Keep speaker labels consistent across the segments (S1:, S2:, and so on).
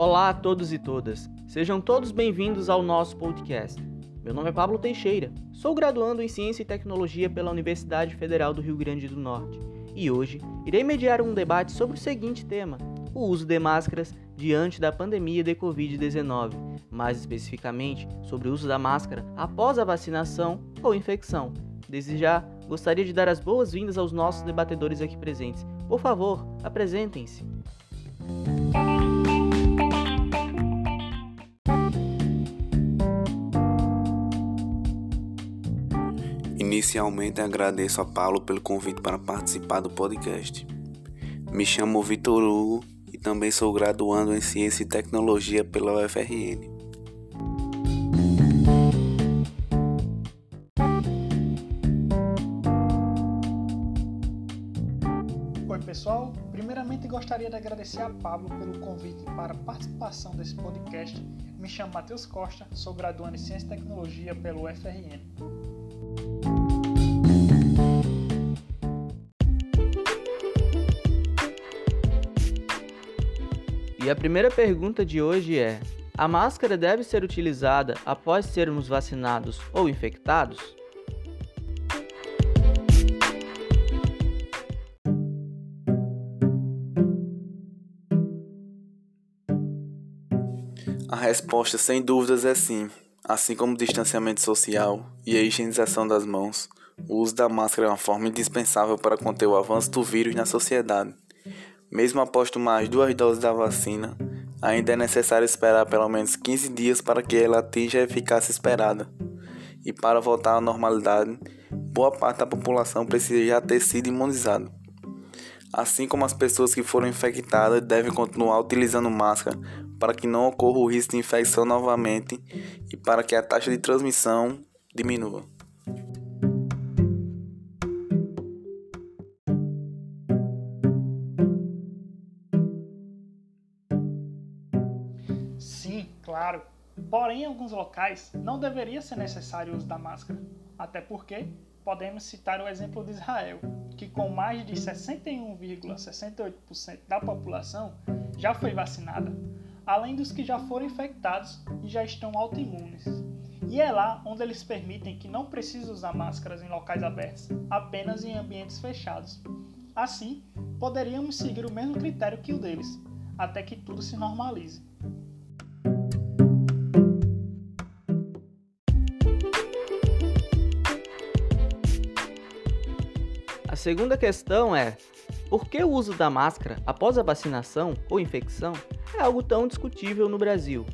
S1: Olá a todos e todas, sejam todos bem-vindos ao nosso podcast. Meu nome é Pablo Teixeira, sou graduando em Ciência e Tecnologia pela Universidade Federal do Rio Grande do Norte e hoje irei mediar um debate sobre o seguinte tema: o uso de máscaras diante da pandemia de Covid-19, mais especificamente sobre o uso da máscara após a vacinação ou infecção. Desde já, gostaria de dar as boas-vindas aos nossos debatedores aqui presentes. Por favor, apresentem-se.
S2: Inicialmente agradeço a Paulo pelo convite para participar do podcast. Me chamo Vitor Hugo e também sou graduando em Ciência e Tecnologia pela UFRN.
S3: Oi pessoal, primeiramente gostaria de agradecer a Pablo pelo convite para participação desse podcast. Me chamo Matheus Costa, sou graduando em Ciência e Tecnologia pelo UFRN.
S1: E a primeira pergunta de hoje é: a máscara deve ser utilizada após sermos vacinados ou infectados?
S2: A resposta sem dúvidas é sim. Assim como o distanciamento social e a higienização das mãos, o uso da máscara é uma forma indispensável para conter o avanço do vírus na sociedade. Mesmo após tomar as duas doses da vacina, ainda é necessário esperar pelo menos 15 dias para que ela atinja a eficácia esperada. E para voltar à normalidade, boa parte da população precisa já ter sido imunizada. Assim como as pessoas que foram infectadas devem continuar utilizando máscara para que não ocorra o risco de infecção novamente e para que a taxa de transmissão diminua.
S3: Claro. Porém, em alguns locais não deveria ser necessário o uso da máscara, até porque podemos citar o exemplo de Israel, que com mais de 61,68% da população já foi vacinada, além dos que já foram infectados e já estão autoimunes. E é lá onde eles permitem que não precise usar máscaras em locais abertos, apenas em ambientes fechados. Assim, poderíamos seguir o mesmo critério que o deles, até que tudo se normalize.
S1: Segunda questão é: por que o uso da máscara após a vacinação ou infecção é algo tão discutível no Brasil?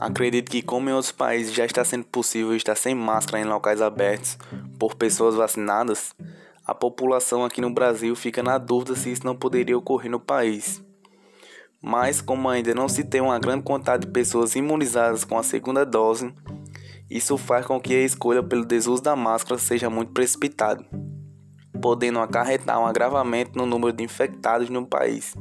S2: Acredito que, como em outros países já está sendo possível estar sem máscara em locais abertos por pessoas vacinadas, a população aqui no Brasil fica na dúvida se isso não poderia ocorrer no país. Mas, como ainda não se tem uma grande quantidade de pessoas imunizadas com a segunda dose, isso faz com que a escolha pelo desuso da máscara seja muito precipitada, podendo acarretar um agravamento no número de infectados no país.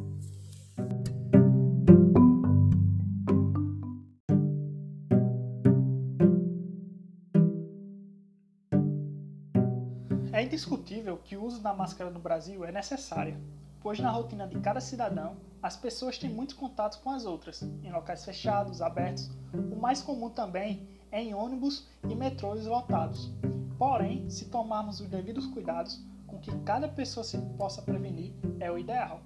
S3: É indiscutível que o uso da máscara no Brasil é necessário, pois na rotina de cada cidadão, as pessoas têm muitos contatos com as outras, em locais fechados, abertos. O mais comum também é em ônibus e metrôs lotados. Porém, se tomarmos os devidos cuidados com que cada pessoa se possa prevenir, é o ideal.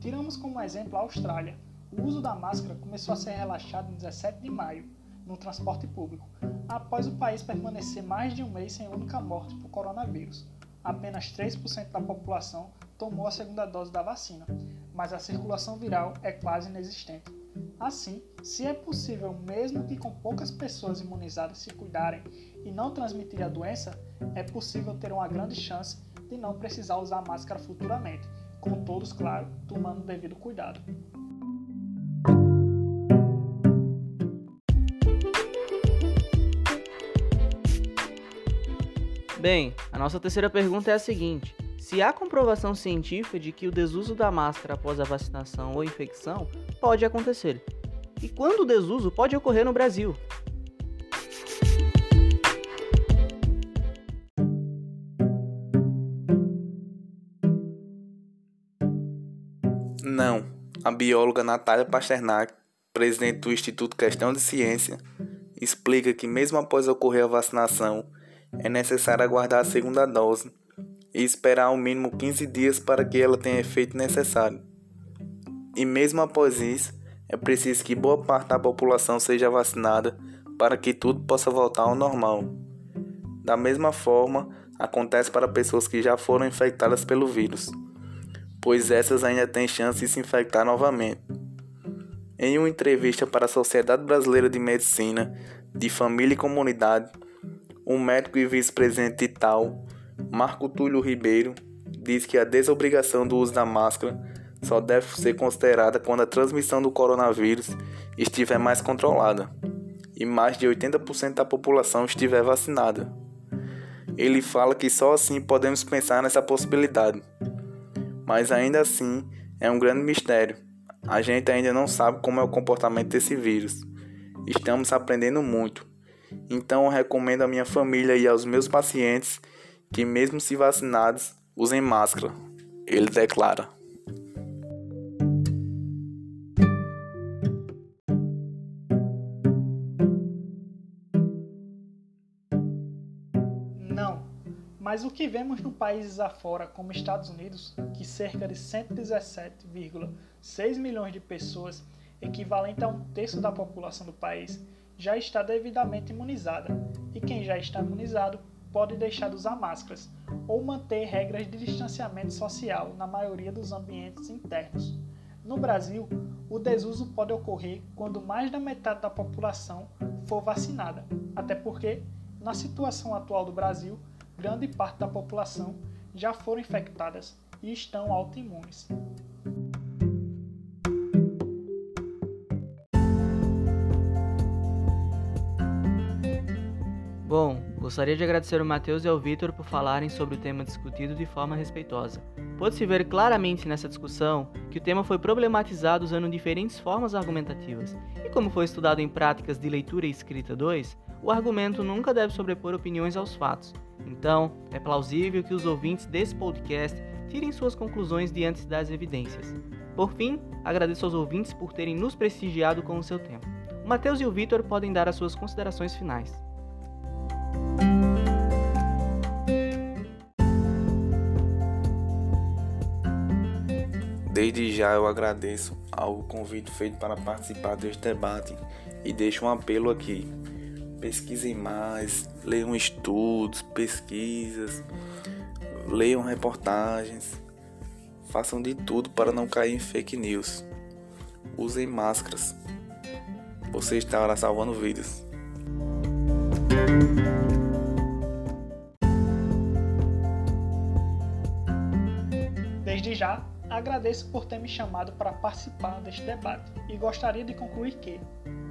S3: Tiramos como exemplo a Austrália. O uso da máscara começou a ser relaxado em 17 de maio, no transporte público, após o país permanecer mais de um mês sem única morte por coronavírus. Apenas 3% da população tomou a segunda dose da vacina, mas a circulação viral é quase inexistente. Assim, se é possível, mesmo que com poucas pessoas imunizadas se cuidarem e não transmitir a doença, é possível ter uma grande chance de não precisar usar máscara futuramente, com todos, claro, tomando o devido cuidado.
S1: Bem, a nossa terceira pergunta é a seguinte: se há comprovação científica de que o desuso da máscara após a vacinação ou infecção pode acontecer. E quando o desuso pode ocorrer no Brasil?
S2: Não, a bióloga Natália Pasternak, presidente do Instituto Questão de Ciência, explica que mesmo após ocorrer a vacinação, é necessário aguardar a segunda dose e esperar ao mínimo 15 dias para que ela tenha efeito necessário. E mesmo após isso, é preciso que boa parte da população seja vacinada para que tudo possa voltar ao normal. Da mesma forma, acontece para pessoas que já foram infectadas pelo vírus, pois essas ainda têm chance de se infectar novamente. Em uma entrevista para a Sociedade Brasileira de Medicina de Família e Comunidade, o médico e vice-presidente de tal, Marco Túlio Ribeiro, diz que a desobrigação do uso da máscara só deve ser considerada quando a transmissão do coronavírus estiver mais controlada e mais de 80% da população estiver vacinada. Ele fala que só assim podemos pensar nessa possibilidade. Mas ainda assim, é um grande mistério. A gente ainda não sabe como é o comportamento desse vírus. Estamos aprendendo muito. Então recomendo à minha família e aos meus pacientes que mesmo se vacinados, usem máscara. Ele declara.
S3: Mas o que vemos no países afora, como Estados Unidos, que cerca de 117,6 milhões de pessoas, equivalente a um terço da população do país, já está devidamente imunizada, e quem já está imunizado pode deixar de usar máscaras ou manter regras de distanciamento social na maioria dos ambientes internos. No Brasil, o desuso pode ocorrer quando mais da metade da população for vacinada, até porque, na situação atual do Brasil, grande parte da população já foram infectadas e estão autoimunes.
S1: Bom, gostaria de agradecer ao Matheus e ao Vitor por falarem sobre o tema discutido de forma respeitosa. Pode-se ver claramente nessa discussão que o tema foi problematizado usando diferentes formas argumentativas, e como foi estudado em práticas de leitura e escrita 2, o argumento nunca deve sobrepor opiniões aos fatos, então, é plausível que os ouvintes desse podcast tirem suas conclusões diante das evidências. Por fim, agradeço aos ouvintes por terem nos prestigiado com o seu tempo. O Matheus e o Vitor podem dar as suas considerações finais.
S2: Desde já eu agradeço ao convite feito para participar deste debate e deixo um apelo aqui pesquisem mais, leiam estudos, pesquisas, leiam reportagens, façam de tudo para não cair em fake news. Usem máscaras. Você estará salvando vidas.
S3: Desde já, agradeço por ter me chamado para participar deste debate e gostaria de concluir que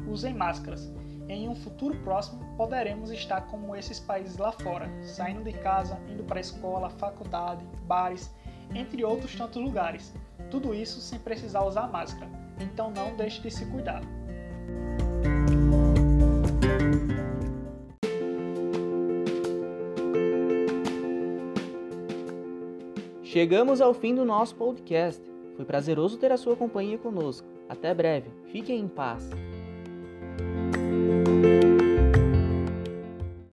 S3: usem máscaras em um futuro próximo poderemos estar como esses países lá fora, saindo de casa, indo para a escola, faculdade, bares, entre outros tantos lugares. Tudo isso sem precisar usar máscara. Então não deixe de se cuidar.
S1: Chegamos ao fim do nosso podcast. Foi prazeroso ter a sua companhia conosco. Até breve. Fiquem em paz.